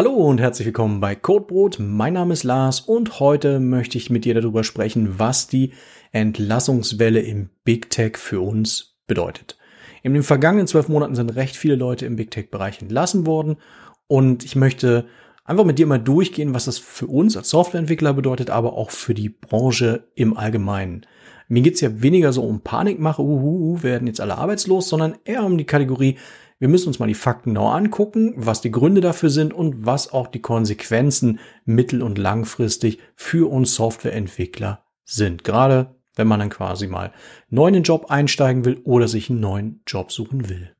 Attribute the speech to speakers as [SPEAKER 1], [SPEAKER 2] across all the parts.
[SPEAKER 1] Hallo und herzlich willkommen bei Codebrot. Mein Name ist Lars und heute möchte ich mit dir darüber sprechen, was die Entlassungswelle im Big Tech für uns bedeutet. In den vergangenen zwölf Monaten sind recht viele Leute im Big Tech-Bereich entlassen worden und ich möchte einfach mit dir mal durchgehen, was das für uns als Softwareentwickler bedeutet, aber auch für die Branche im Allgemeinen. Mir geht's ja weniger so um Panikmache, uhu, werden jetzt alle arbeitslos, sondern eher um die Kategorie, wir müssen uns mal die Fakten genau angucken, was die Gründe dafür sind und was auch die Konsequenzen mittel- und langfristig für uns Softwareentwickler sind. Gerade wenn man dann quasi mal neu in den Job einsteigen will oder sich einen neuen Job suchen will.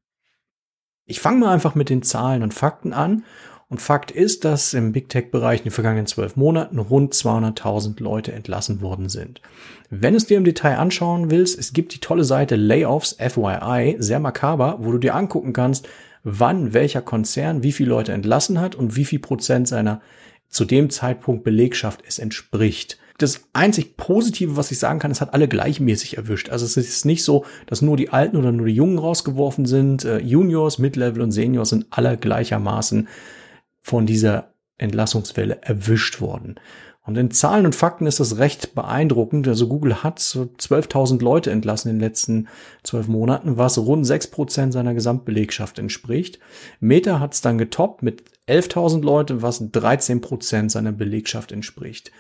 [SPEAKER 1] Ich fange mal einfach mit den Zahlen und Fakten an und Fakt ist, dass im Big Tech-Bereich in den vergangenen zwölf Monaten rund 200.000 Leute entlassen worden sind. Wenn du es dir im Detail anschauen willst, es gibt die tolle Seite Layoffs FYI, sehr makaber, wo du dir angucken kannst, wann welcher Konzern wie viele Leute entlassen hat und wie viel Prozent seiner zu dem Zeitpunkt Belegschaft es entspricht. Das einzig Positive, was ich sagen kann, es hat alle gleichmäßig erwischt. Also es ist nicht so, dass nur die Alten oder nur die Jungen rausgeworfen sind. Äh, Juniors, Mid-Level und Seniors sind alle gleichermaßen von dieser Entlassungswelle erwischt worden. Und in Zahlen und Fakten ist das recht beeindruckend. Also Google hat so 12.000 Leute entlassen in den letzten zwölf Monaten, was rund sechs Prozent seiner Gesamtbelegschaft entspricht. Meta hat es dann getoppt mit 11.000 Leute, was 13 Prozent seiner Belegschaft entspricht.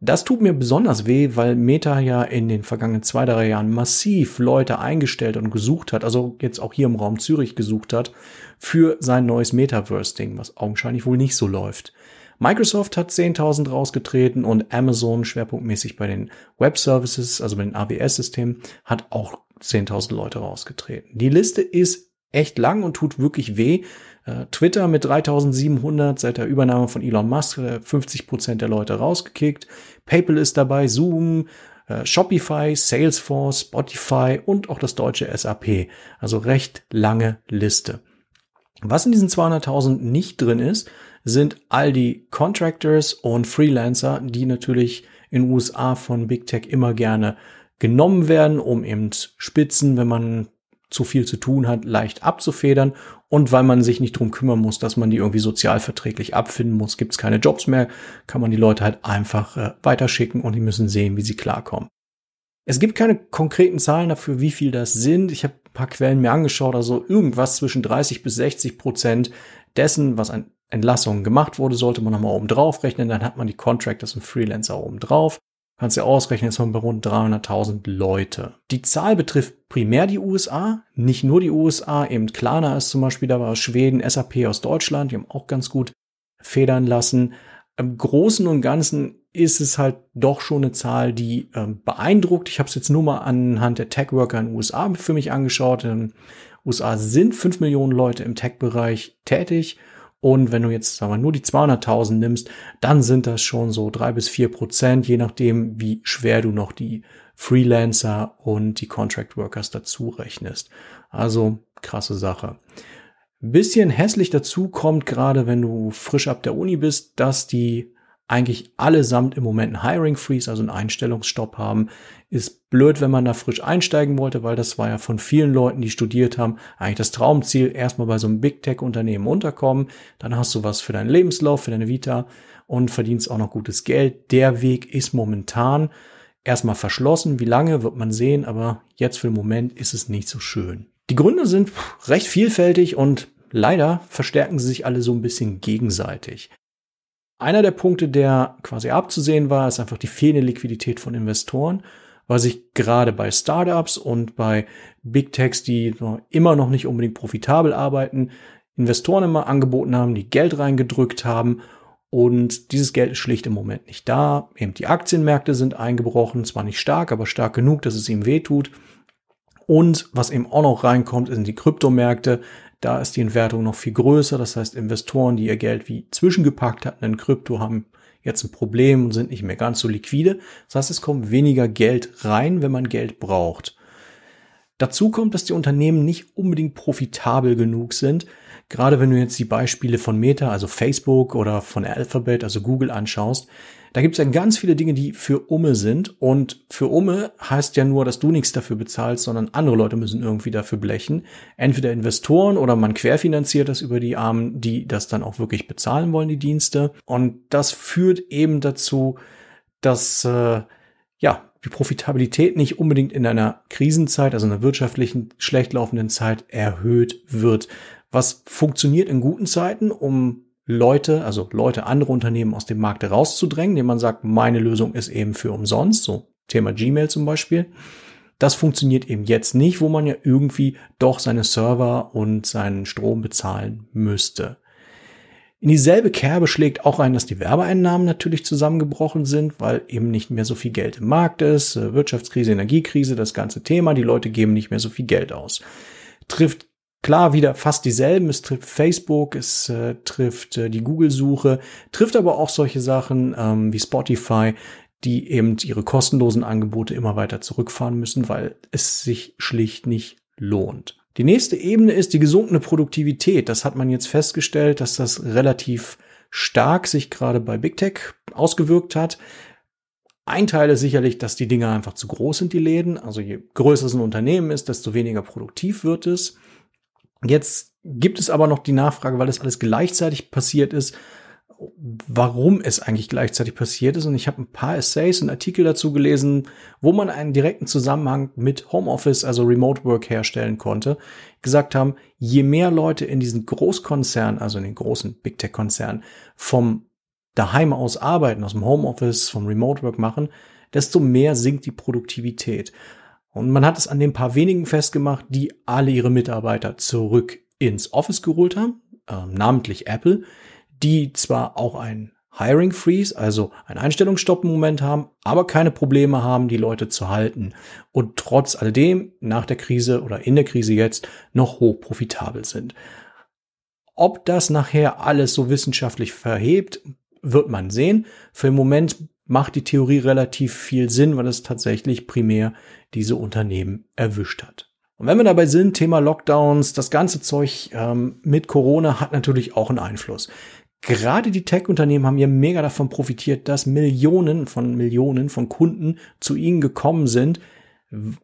[SPEAKER 1] Das tut mir besonders weh, weil Meta ja in den vergangenen zwei, drei Jahren massiv Leute eingestellt und gesucht hat, also jetzt auch hier im Raum Zürich gesucht hat, für sein neues Metaverse-Ding, was augenscheinlich wohl nicht so läuft. Microsoft hat 10.000 rausgetreten und Amazon schwerpunktmäßig bei den Web Services, also bei den AWS-Systemen, hat auch 10.000 Leute rausgetreten. Die Liste ist echt lang und tut wirklich weh. Äh, Twitter mit 3700 seit der Übernahme von Elon Musk 50 äh, Prozent der Leute rausgekickt. PayPal ist dabei, Zoom, äh, Shopify, Salesforce, Spotify und auch das deutsche SAP. Also recht lange Liste. Was in diesen 200.000 nicht drin ist, sind all die Contractors und Freelancer, die natürlich in USA von Big Tech immer gerne genommen werden, um eben Spitzen, wenn man zu viel zu tun hat, leicht abzufedern und weil man sich nicht drum kümmern muss, dass man die irgendwie sozialverträglich abfinden muss, gibt es keine Jobs mehr, kann man die Leute halt einfach äh, weiterschicken und die müssen sehen, wie sie klarkommen. Es gibt keine konkreten Zahlen dafür, wie viel das sind. Ich habe ein paar Quellen mir angeschaut, also irgendwas zwischen 30 bis 60 Prozent dessen, was an Entlassungen gemacht wurde, sollte man nochmal oben drauf rechnen. Dann hat man die Contractors und Freelancer oben drauf. Kannst du ausrechnen, ist man bei rund 300.000 Leute. Die Zahl betrifft primär die USA, nicht nur die USA. Eben Klarna ist zum Beispiel dabei aus Schweden, SAP aus Deutschland, die haben auch ganz gut federn lassen. Im Großen und Ganzen ist es halt doch schon eine Zahl, die ähm, beeindruckt. Ich habe es jetzt nur mal anhand der Tech-Worker in den USA für mich angeschaut. In den USA sind fünf Millionen Leute im Tech-Bereich tätig und wenn du jetzt sagen wir, nur die 200.000 nimmst, dann sind das schon so drei bis vier Prozent, je nachdem, wie schwer du noch die Freelancer und die Contract Workers dazu rechnest. Also krasse Sache. Bisschen hässlich dazu kommt gerade, wenn du frisch ab der Uni bist, dass die eigentlich allesamt im Moment einen Hiring Freeze, also einen Einstellungsstopp haben. Ist blöd, wenn man da frisch einsteigen wollte, weil das war ja von vielen Leuten, die studiert haben, eigentlich das Traumziel, erstmal bei so einem Big Tech Unternehmen unterkommen, dann hast du was für deinen Lebenslauf, für deine Vita und verdienst auch noch gutes Geld. Der Weg ist momentan erstmal verschlossen. Wie lange wird man sehen, aber jetzt für den Moment ist es nicht so schön. Die Gründe sind recht vielfältig und leider verstärken sie sich alle so ein bisschen gegenseitig. Einer der Punkte, der quasi abzusehen war, ist einfach die fehlende Liquidität von Investoren, weil sich gerade bei Startups und bei Big Techs, die immer noch nicht unbedingt profitabel arbeiten, Investoren immer angeboten haben, die Geld reingedrückt haben und dieses Geld ist schlicht im Moment nicht da. Eben die Aktienmärkte sind eingebrochen, zwar nicht stark, aber stark genug, dass es ihm wehtut. Und was eben auch noch reinkommt, sind die Kryptomärkte. Da ist die Entwertung noch viel größer. Das heißt, Investoren, die ihr Geld wie zwischengepackt hatten in Krypto, haben jetzt ein Problem und sind nicht mehr ganz so liquide. Das heißt, es kommt weniger Geld rein, wenn man Geld braucht. Dazu kommt, dass die Unternehmen nicht unbedingt profitabel genug sind. Gerade wenn du jetzt die Beispiele von Meta, also Facebook oder von Alphabet, also Google anschaust, da gibt es ja ganz viele Dinge, die für Umme sind. Und für Umme heißt ja nur, dass du nichts dafür bezahlst, sondern andere Leute müssen irgendwie dafür blechen. Entweder Investoren oder man querfinanziert das über die Armen, die das dann auch wirklich bezahlen wollen, die Dienste. Und das führt eben dazu, dass äh, ja die Profitabilität nicht unbedingt in einer Krisenzeit, also einer wirtschaftlichen schlecht laufenden Zeit erhöht wird. Was funktioniert in guten Zeiten, um Leute, also Leute, andere Unternehmen aus dem Markt rauszudrängen, indem man sagt, meine Lösung ist eben für umsonst, so Thema Gmail zum Beispiel. Das funktioniert eben jetzt nicht, wo man ja irgendwie doch seine Server und seinen Strom bezahlen müsste. In dieselbe Kerbe schlägt auch ein, dass die Werbeeinnahmen natürlich zusammengebrochen sind, weil eben nicht mehr so viel Geld im Markt ist. Äh, Wirtschaftskrise, Energiekrise, das ganze Thema. Die Leute geben nicht mehr so viel Geld aus. Trifft klar wieder fast dieselben. Es trifft Facebook, es äh, trifft äh, die Google-Suche, trifft aber auch solche Sachen ähm, wie Spotify, die eben ihre kostenlosen Angebote immer weiter zurückfahren müssen, weil es sich schlicht nicht lohnt. Die nächste Ebene ist die gesunkene Produktivität. Das hat man jetzt festgestellt, dass das relativ stark sich gerade bei Big Tech ausgewirkt hat. Ein Teil ist sicherlich, dass die Dinge einfach zu groß sind, die Läden. Also je größer es ein Unternehmen ist, desto weniger produktiv wird es. Jetzt gibt es aber noch die Nachfrage, weil das alles gleichzeitig passiert ist, warum es eigentlich gleichzeitig passiert ist. Und ich habe ein paar Essays und Artikel dazu gelesen, wo man einen direkten Zusammenhang mit Homeoffice, also Remote Work herstellen konnte. Gesagt haben, je mehr Leute in diesen Großkonzernen, also in den großen Big Tech Konzernen, vom daheim aus arbeiten, aus dem Homeoffice, vom Remote Work machen, desto mehr sinkt die Produktivität. Und man hat es an den paar wenigen festgemacht, die alle ihre Mitarbeiter zurück ins Office geholt haben, äh, namentlich Apple, die zwar auch ein Hiring Freeze, also ein Einstellungsstopp im Moment haben, aber keine Probleme haben, die Leute zu halten und trotz alledem nach der Krise oder in der Krise jetzt noch hoch profitabel sind. Ob das nachher alles so wissenschaftlich verhebt, wird man sehen. Für den Moment macht die Theorie relativ viel Sinn, weil es tatsächlich primär diese Unternehmen erwischt hat. Und wenn wir dabei sind, Thema Lockdowns, das ganze Zeug ähm, mit Corona hat natürlich auch einen Einfluss gerade die Tech-Unternehmen haben ja mega davon profitiert, dass Millionen von Millionen von Kunden zu ihnen gekommen sind,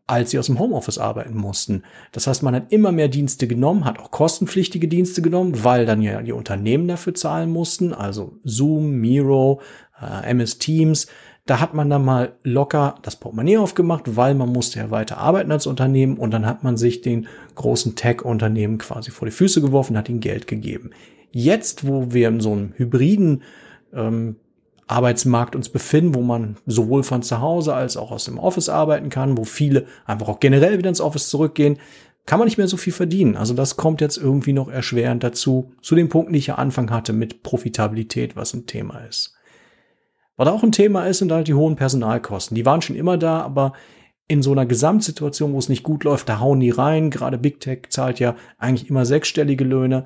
[SPEAKER 1] als sie aus dem Homeoffice arbeiten mussten. Das heißt, man hat immer mehr Dienste genommen, hat auch kostenpflichtige Dienste genommen, weil dann ja die Unternehmen dafür zahlen mussten, also Zoom, Miro, äh, MS Teams. Da hat man dann mal locker das Portemonnaie aufgemacht, weil man musste ja weiter arbeiten als Unternehmen und dann hat man sich den großen Tech-Unternehmen quasi vor die Füße geworfen, hat ihnen Geld gegeben. Jetzt, wo wir in so einem hybriden ähm, Arbeitsmarkt uns befinden, wo man sowohl von zu Hause als auch aus dem Office arbeiten kann, wo viele einfach auch generell wieder ins Office zurückgehen, kann man nicht mehr so viel verdienen. Also das kommt jetzt irgendwie noch erschwerend dazu, zu dem Punkt, den ich ja Anfang hatte mit Profitabilität, was ein Thema ist. Was auch ein Thema ist, sind halt die hohen Personalkosten. Die waren schon immer da, aber in so einer Gesamtsituation, wo es nicht gut läuft, da hauen die rein. Gerade Big Tech zahlt ja eigentlich immer sechsstellige Löhne.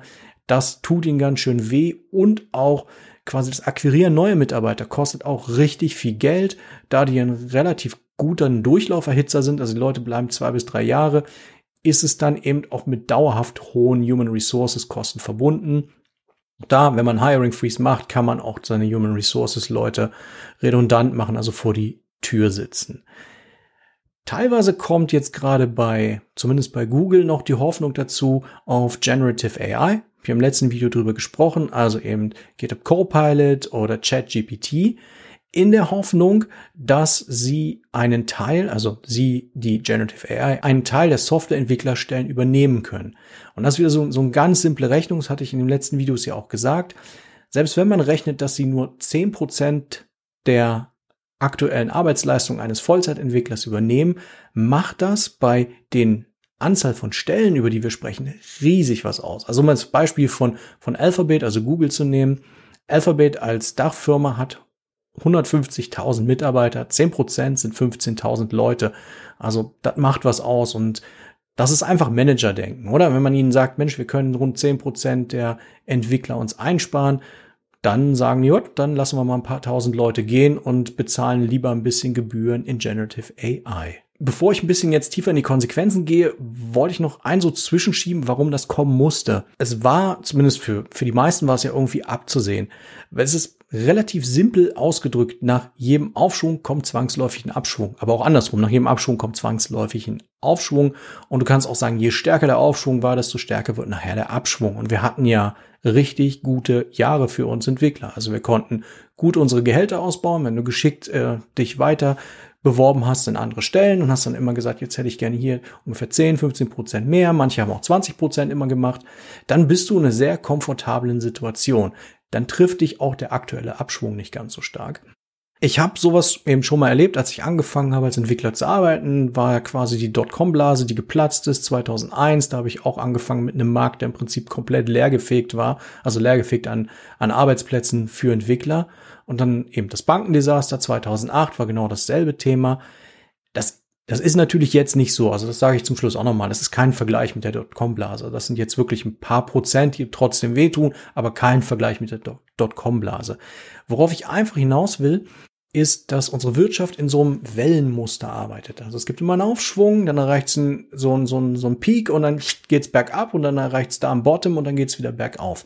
[SPEAKER 1] Das tut ihnen ganz schön weh und auch quasi das Akquirieren neuer Mitarbeiter kostet auch richtig viel Geld, da die ein relativ guter Durchlauferhitzer sind, also die Leute bleiben zwei bis drei Jahre, ist es dann eben auch mit dauerhaft hohen Human Resources Kosten verbunden. Da, wenn man Hiring Freeze macht, kann man auch seine Human Resources Leute redundant machen, also vor die Tür sitzen. Teilweise kommt jetzt gerade bei, zumindest bei Google, noch die Hoffnung dazu auf Generative AI. Wir haben im letzten Video drüber gesprochen, also eben GitHub Copilot oder ChatGPT, in der Hoffnung, dass sie einen Teil, also sie, die Generative AI, einen Teil der Softwareentwicklerstellen übernehmen können. Und das ist wieder so, so eine ganz simple Rechnung, das hatte ich in den letzten Videos ja auch gesagt. Selbst wenn man rechnet, dass sie nur zehn Prozent der aktuellen Arbeitsleistung eines Vollzeitentwicklers übernehmen, macht das bei den Anzahl von Stellen, über die wir sprechen, riesig was aus. Also um als Beispiel von, von Alphabet, also Google zu nehmen. Alphabet als Dachfirma hat 150.000 Mitarbeiter, 10% sind 15.000 Leute. Also das macht was aus und das ist einfach Managerdenken, oder? Wenn man ihnen sagt, Mensch, wir können rund 10% der Entwickler uns einsparen, dann sagen die, dann lassen wir mal ein paar tausend Leute gehen und bezahlen lieber ein bisschen Gebühren in Generative AI. bevor ich ein bisschen jetzt tiefer in die Konsequenzen gehe, wollte ich noch ein so zwischenschieben, warum das kommen musste. Es war, zumindest für, für die meisten war es ja irgendwie abzusehen. Es ist relativ simpel ausgedrückt, nach jedem Aufschwung kommt zwangsläufig ein Abschwung. Aber auch andersrum, nach jedem Abschwung kommt zwangsläufig ein Aufschwung. Und du kannst auch sagen, je stärker der Aufschwung war, desto stärker wird nachher der Abschwung. Und wir hatten ja richtig gute Jahre für uns Entwickler. Also wir konnten gut unsere Gehälter ausbauen, wenn du geschickt äh, dich weiter beworben hast in andere Stellen und hast dann immer gesagt, jetzt hätte ich gerne hier ungefähr 10, 15 Prozent mehr, manche haben auch 20 Prozent immer gemacht, dann bist du in einer sehr komfortablen Situation. Dann trifft dich auch der aktuelle Abschwung nicht ganz so stark. Ich habe sowas eben schon mal erlebt, als ich angefangen habe als Entwickler zu arbeiten, war ja quasi die Dotcom-Blase, die geplatzt ist 2001. Da habe ich auch angefangen mit einem Markt, der im Prinzip komplett leergefegt war, also leergefegt an, an Arbeitsplätzen für Entwickler. Und dann eben das Bankendesaster 2008 war genau dasselbe Thema. Das, das ist natürlich jetzt nicht so. Also das sage ich zum Schluss auch nochmal. Das ist kein Vergleich mit der Dotcom-Blase. Das sind jetzt wirklich ein paar Prozent, die trotzdem wehtun, aber kein Vergleich mit der Dotcom-Blase. Worauf ich einfach hinaus will, ist, dass unsere Wirtschaft in so einem Wellenmuster arbeitet. Also es gibt immer einen Aufschwung, dann erreicht es so ein, so, ein, so ein Peak und dann geht's bergab und dann erreicht es da am Bottom und dann geht's wieder bergauf.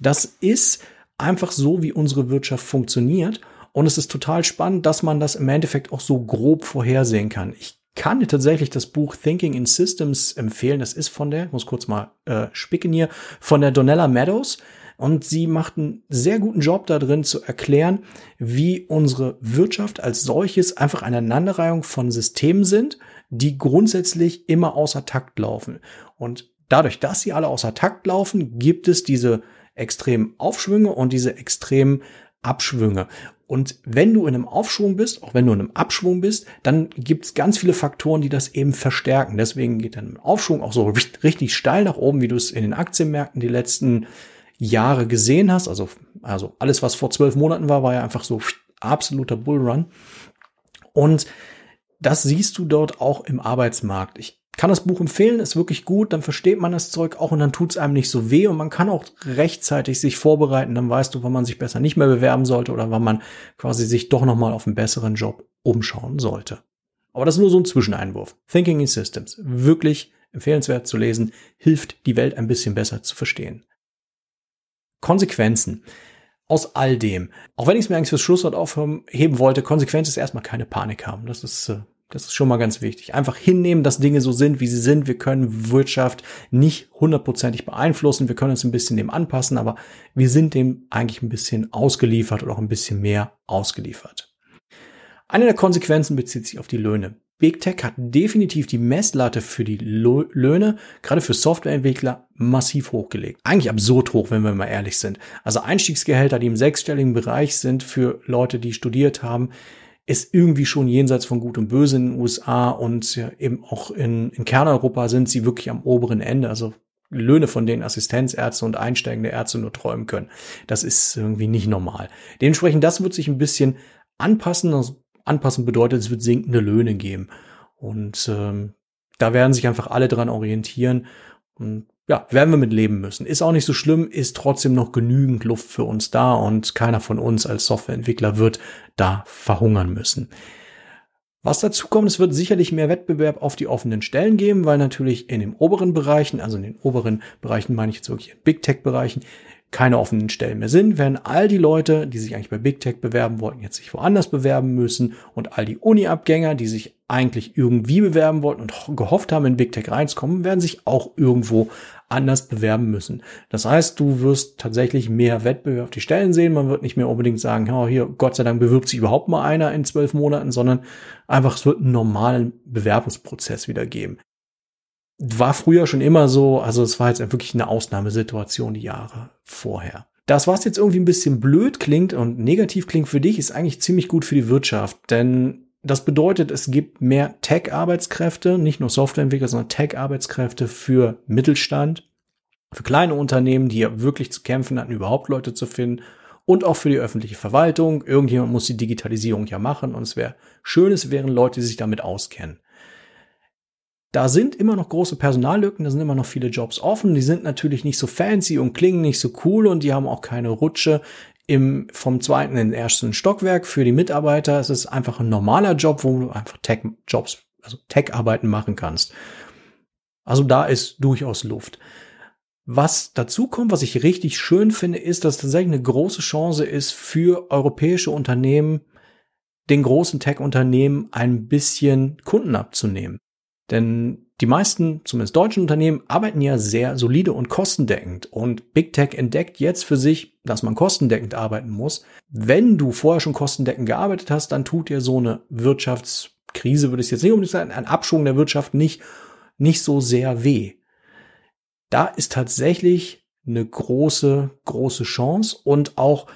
[SPEAKER 1] Das ist einfach so, wie unsere Wirtschaft funktioniert. Und es ist total spannend, dass man das im Endeffekt auch so grob vorhersehen kann. Ich kann dir tatsächlich das Buch Thinking in Systems empfehlen. Das ist von der, ich muss kurz mal äh, spicken hier, von der Donella Meadows. Und sie macht einen sehr guten Job da drin zu erklären, wie unsere Wirtschaft als solches einfach eine Aneinanderreihung von Systemen sind, die grundsätzlich immer außer Takt laufen. Und dadurch, dass sie alle außer Takt laufen, gibt es diese extremen Aufschwünge und diese extremen Abschwünge. Und wenn du in einem Aufschwung bist, auch wenn du in einem Abschwung bist, dann gibt es ganz viele Faktoren, die das eben verstärken. Deswegen geht dann ein Aufschwung auch so richtig steil nach oben, wie du es in den Aktienmärkten die letzten Jahre gesehen hast. Also, also alles, was vor zwölf Monaten war, war ja einfach so absoluter Bullrun. Und das siehst du dort auch im Arbeitsmarkt. Ich kann das Buch empfehlen, ist wirklich gut, dann versteht man das Zeug auch und dann tut es einem nicht so weh und man kann auch rechtzeitig sich vorbereiten, dann weißt du, wann man sich besser nicht mehr bewerben sollte oder wann man quasi sich doch nochmal auf einen besseren Job umschauen sollte. Aber das ist nur so ein Zwischeneinwurf. Thinking in Systems. Wirklich empfehlenswert zu lesen, hilft die Welt ein bisschen besser zu verstehen. Konsequenzen aus all dem. Auch wenn ich es mir eigentlich fürs Schlusswort aufheben wollte, Konsequenz ist erstmal keine Panik haben. Das ist äh, das ist schon mal ganz wichtig. Einfach hinnehmen, dass Dinge so sind, wie sie sind. Wir können Wirtschaft nicht hundertprozentig beeinflussen. Wir können uns ein bisschen dem anpassen, aber wir sind dem eigentlich ein bisschen ausgeliefert oder auch ein bisschen mehr ausgeliefert. Eine der Konsequenzen bezieht sich auf die Löhne. Big Tech hat definitiv die Messlatte für die Löhne, gerade für Softwareentwickler, massiv hochgelegt. Eigentlich absurd hoch, wenn wir mal ehrlich sind. Also Einstiegsgehälter, die im sechsstelligen Bereich sind für Leute, die studiert haben, ist irgendwie schon jenseits von Gut und Böse in den USA und eben auch in, in Kerneuropa sind sie wirklich am oberen Ende. Also Löhne, von denen Assistenzärzte und einsteigende Ärzte nur träumen können. Das ist irgendwie nicht normal. Dementsprechend, das wird sich ein bisschen anpassen. Also anpassen bedeutet, es wird sinkende Löhne geben. Und ähm, da werden sich einfach alle dran orientieren. Und ja, werden wir mit leben müssen. Ist auch nicht so schlimm, ist trotzdem noch genügend Luft für uns da und keiner von uns als Softwareentwickler wird da verhungern müssen. Was dazu kommt, es wird sicherlich mehr Wettbewerb auf die offenen Stellen geben, weil natürlich in den oberen Bereichen, also in den oberen Bereichen meine ich jetzt wirklich Big Tech Bereichen, keine offenen Stellen mehr sind, werden all die Leute, die sich eigentlich bei Big Tech bewerben wollten, jetzt sich woanders bewerben müssen und all die Uni-Abgänger, die sich eigentlich irgendwie bewerben wollten und gehofft haben, in Big Tech reinzukommen, werden sich auch irgendwo anders bewerben müssen. Das heißt, du wirst tatsächlich mehr Wettbewerb auf die Stellen sehen. Man wird nicht mehr unbedingt sagen, oh, hier, Gott sei Dank bewirbt sich überhaupt mal einer in zwölf Monaten, sondern einfach, es wird einen normalen Bewerbungsprozess wieder geben war früher schon immer so, also es war jetzt wirklich eine Ausnahmesituation die Jahre vorher. Das, was jetzt irgendwie ein bisschen blöd klingt und negativ klingt für dich, ist eigentlich ziemlich gut für die Wirtschaft, denn das bedeutet, es gibt mehr Tech-Arbeitskräfte, nicht nur Softwareentwickler, sondern Tech-Arbeitskräfte für Mittelstand, für kleine Unternehmen, die ja wirklich zu kämpfen hatten, überhaupt Leute zu finden und auch für die öffentliche Verwaltung. Irgendjemand muss die Digitalisierung ja machen und es wäre schön, es wären Leute, die sich damit auskennen. Da sind immer noch große Personallücken, da sind immer noch viele Jobs offen. Die sind natürlich nicht so fancy und klingen nicht so cool und die haben auch keine Rutsche im, vom zweiten in den ersten Stockwerk für die Mitarbeiter. Es ist einfach ein normaler Job, wo du einfach Tech-Jobs also Tech-Arbeiten machen kannst. Also da ist durchaus Luft. Was dazu kommt, was ich richtig schön finde, ist, dass tatsächlich eine große Chance ist für europäische Unternehmen, den großen Tech-Unternehmen ein bisschen Kunden abzunehmen. Denn die meisten, zumindest deutschen Unternehmen, arbeiten ja sehr solide und kostendeckend. Und Big Tech entdeckt jetzt für sich, dass man kostendeckend arbeiten muss. Wenn du vorher schon kostendeckend gearbeitet hast, dann tut dir so eine Wirtschaftskrise, würde ich jetzt nicht unbedingt sagen, ein Abschwung der Wirtschaft nicht, nicht so sehr weh. Da ist tatsächlich eine große, große Chance und auch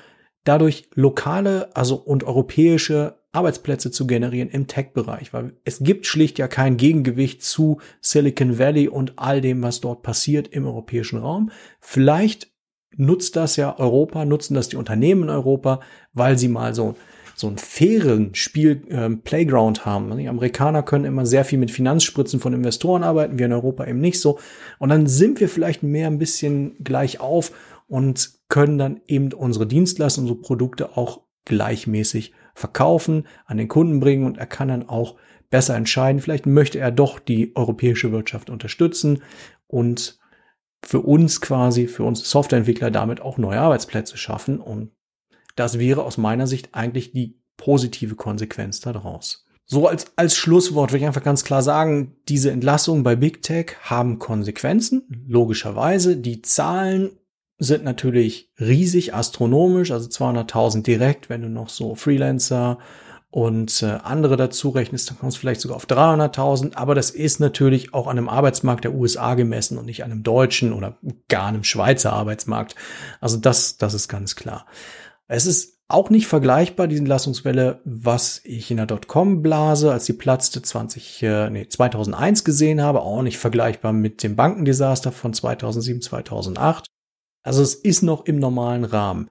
[SPEAKER 1] dadurch lokale, also und europäische Arbeitsplätze zu generieren im Tech-Bereich, weil es gibt schlicht ja kein Gegengewicht zu Silicon Valley und all dem, was dort passiert im europäischen Raum. Vielleicht nutzt das ja Europa, nutzen das die Unternehmen in Europa, weil sie mal so so einen fairen Spiel äh, Playground haben. Die Amerikaner können immer sehr viel mit Finanzspritzen von Investoren arbeiten, wir in Europa eben nicht so. Und dann sind wir vielleicht mehr ein bisschen gleich auf und können dann eben unsere Dienstleistungen, unsere Produkte auch gleichmäßig verkaufen, an den Kunden bringen und er kann dann auch besser entscheiden. Vielleicht möchte er doch die europäische Wirtschaft unterstützen und für uns quasi, für uns Softwareentwickler damit auch neue Arbeitsplätze schaffen. Und das wäre aus meiner Sicht eigentlich die positive Konsequenz daraus. So als, als Schlusswort will ich einfach ganz klar sagen, diese Entlassungen bei Big Tech haben Konsequenzen, logischerweise. Die Zahlen sind natürlich riesig, astronomisch, also 200.000 direkt, wenn du noch so Freelancer und äh, andere dazu rechnest, dann kommst du vielleicht sogar auf 300.000, aber das ist natürlich auch an einem Arbeitsmarkt der USA gemessen und nicht an einem deutschen oder gar einem Schweizer Arbeitsmarkt. Also das, das ist ganz klar. Es ist auch nicht vergleichbar, die Entlassungswelle, was ich in der Dotcom-Blase, als die platzte, 20, äh, nee, 2001 gesehen habe, auch nicht vergleichbar mit dem Bankendesaster von 2007, 2008. Also es ist noch im normalen Rahmen.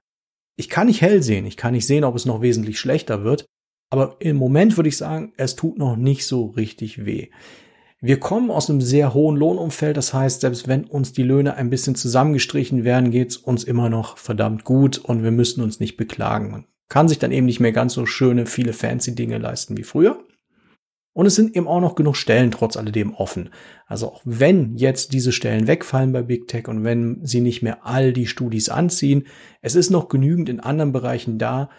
[SPEAKER 1] Ich kann nicht hell sehen, ich kann nicht sehen, ob es noch wesentlich schlechter wird, aber im Moment würde ich sagen, es tut noch nicht so richtig weh. Wir kommen aus einem sehr hohen Lohnumfeld, das heißt, selbst wenn uns die Löhne ein bisschen zusammengestrichen werden, geht's uns immer noch verdammt gut und wir müssen uns nicht beklagen. Man kann sich dann eben nicht mehr ganz so schöne, viele fancy Dinge leisten wie früher. Und es sind eben auch noch genug Stellen trotz alledem offen. Also auch wenn jetzt diese Stellen wegfallen bei Big Tech und wenn sie nicht mehr all die Studis anziehen, es ist noch genügend in anderen Bereichen da,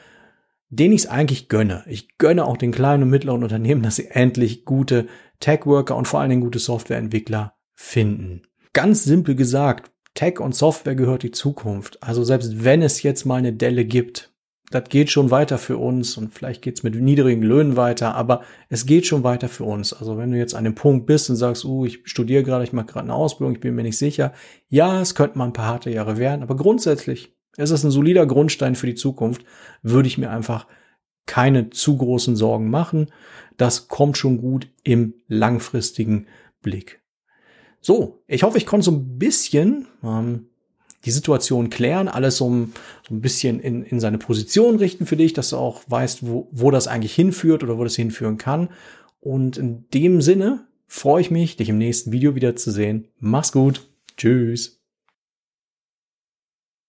[SPEAKER 1] denen ich es eigentlich gönne. Ich gönne auch den kleinen und mittleren Unternehmen, dass sie endlich gute Tech-Worker und vor allen Dingen gute Softwareentwickler finden. Ganz simpel gesagt, Tech und Software gehört die Zukunft. Also selbst wenn es jetzt mal eine Delle gibt, das geht schon weiter für uns und vielleicht geht's mit niedrigen Löhnen weiter, aber es geht schon weiter für uns. Also wenn du jetzt an dem Punkt bist und sagst, uh, ich studiere gerade, ich mache gerade eine Ausbildung, ich bin mir nicht sicher, ja, es könnten mal ein paar harte Jahre werden, aber grundsätzlich ist es ein solider Grundstein für die Zukunft, würde ich mir einfach keine zu großen Sorgen machen. Das kommt schon gut im langfristigen Blick. So, ich hoffe, ich konnte so ein bisschen ähm, die Situation klären, alles so ein, so ein bisschen in, in seine Position richten für dich, dass du auch weißt, wo, wo das eigentlich hinführt oder wo das hinführen kann. Und in dem Sinne freue ich mich, dich im nächsten Video wieder zu sehen. Mach's gut. Tschüss.